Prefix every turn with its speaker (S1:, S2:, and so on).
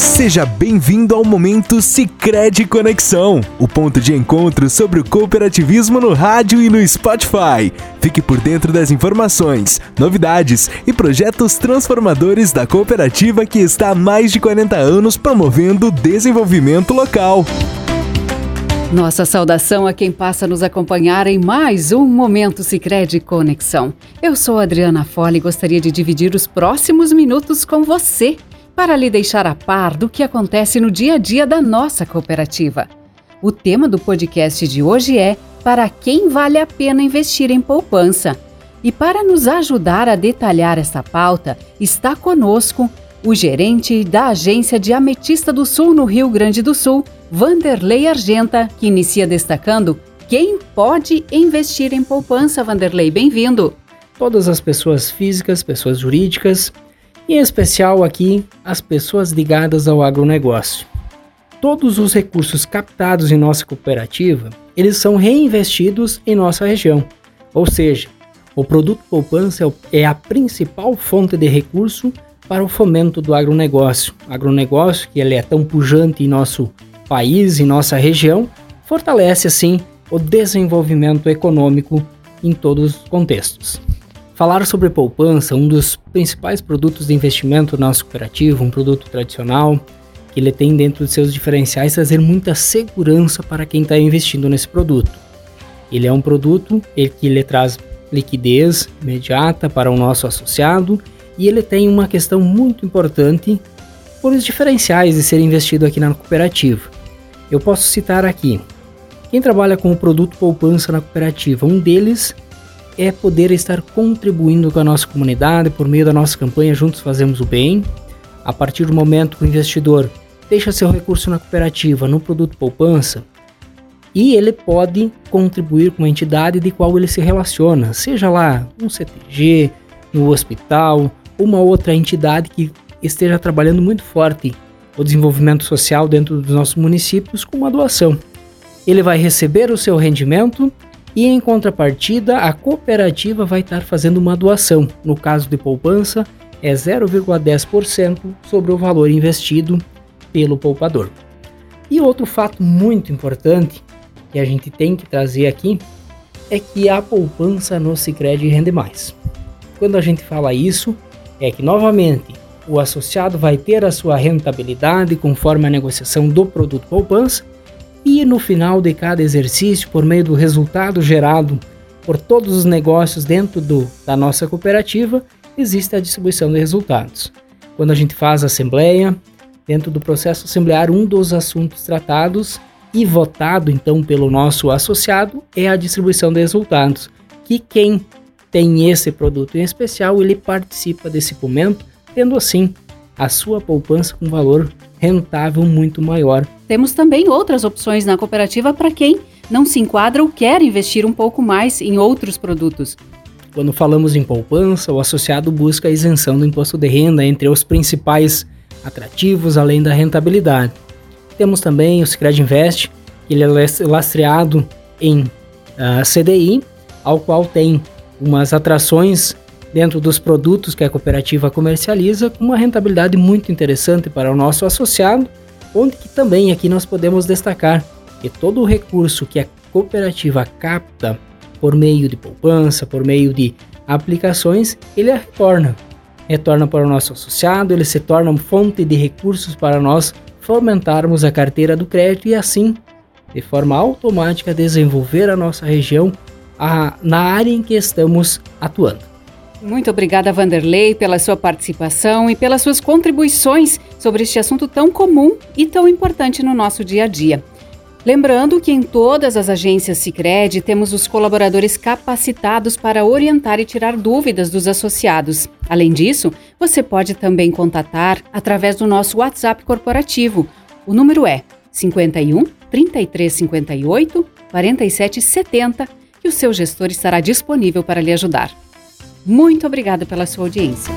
S1: Seja bem-vindo ao momento Sicredi Conexão, o ponto de encontro sobre o cooperativismo no rádio e no Spotify. Fique por dentro das informações, novidades e projetos transformadores da cooperativa que está há mais de 40 anos promovendo o desenvolvimento local.
S2: Nossa saudação a quem passa a nos acompanhar em mais um Momento Sicredi Conexão. Eu sou Adriana Fole e gostaria de dividir os próximos minutos com você para lhe deixar a par do que acontece no dia a dia da nossa cooperativa. O tema do podcast de hoje é Para quem vale a pena investir em poupança? E para nos ajudar a detalhar esta pauta, está conosco o gerente da agência de Ametista do Sul no Rio Grande do Sul, Vanderlei Argenta, que inicia destacando quem pode investir em poupança. Vanderlei, bem-vindo.
S3: Todas as pessoas físicas, pessoas jurídicas e em especial aqui as pessoas ligadas ao agronegócio. Todos os recursos captados em nossa cooperativa, eles são reinvestidos em nossa região. Ou seja, o produto poupança é a principal fonte de recurso para o fomento do agronegócio. O agronegócio, que ele é tão pujante em nosso país, em nossa região, fortalece assim o desenvolvimento econômico em todos os contextos. Falar sobre poupança, um dos principais produtos de investimento do nosso cooperativo, um produto tradicional, que ele tem dentro de seus diferenciais trazer muita segurança para quem está investindo nesse produto. Ele é um produto que ele traz liquidez imediata para o nosso associado e ele tem uma questão muito importante por os diferenciais de ser investido aqui na cooperativa. Eu posso citar aqui quem trabalha com o produto poupança na cooperativa, um deles é poder estar contribuindo com a nossa comunidade por meio da nossa campanha Juntos Fazemos o Bem. A partir do momento que o investidor deixa seu recurso na cooperativa, no produto poupança, e ele pode contribuir com a entidade de qual ele se relaciona, seja lá um CTG, no hospital, uma outra entidade que esteja trabalhando muito forte o desenvolvimento social dentro dos nossos municípios com uma doação. Ele vai receber o seu rendimento e em contrapartida a cooperativa vai estar fazendo uma doação. No caso de poupança, é 0,10% sobre o valor investido pelo poupador. E outro fato muito importante que a gente tem que trazer aqui é que a poupança no Sicredi rende mais. Quando a gente fala isso, é que novamente o associado vai ter a sua rentabilidade conforme a negociação do produto poupança e no final de cada exercício, por meio do resultado gerado por todos os negócios dentro do, da nossa cooperativa, existe a distribuição de resultados. Quando a gente faz a assembleia, dentro do processo assemblear, um dos assuntos tratados e votado então pelo nosso associado é a distribuição de resultados, que quem tem esse produto em especial, ele participa desse momento, tendo assim a sua poupança com valor rentável muito maior.
S2: Temos também outras opções na cooperativa para quem não se enquadra ou quer investir um pouco mais em outros produtos.
S3: Quando falamos em poupança, o associado busca a isenção do imposto de renda entre os principais atrativos, além da rentabilidade. Temos também o Sicredi Invest, que ele é lastreado em uh, ah, CDI, ao qual tem umas atrações dentro dos produtos que a cooperativa comercializa, com uma rentabilidade muito interessante para o nosso associado, onde que também aqui nós podemos destacar que todo o recurso que a cooperativa capta por meio de poupança, por meio de aplicações, ele retorna. Retorna para o nosso associado, ele se torna fonte de recursos para nós fomentarmos a carteira do crédito e assim, de forma automática, desenvolver a nossa região a, na área em que estamos atuando.
S2: Muito obrigada, Vanderlei, pela sua participação e pelas suas contribuições sobre este assunto tão comum e tão importante no nosso dia a dia. Lembrando que em todas as agências Sicredi temos os colaboradores capacitados para orientar e tirar dúvidas dos associados. Além disso, você pode também contatar através do nosso WhatsApp corporativo. O número é 51 3358 4770 e o seu gestor estará disponível para lhe ajudar. Muito obrigada pela sua audiência.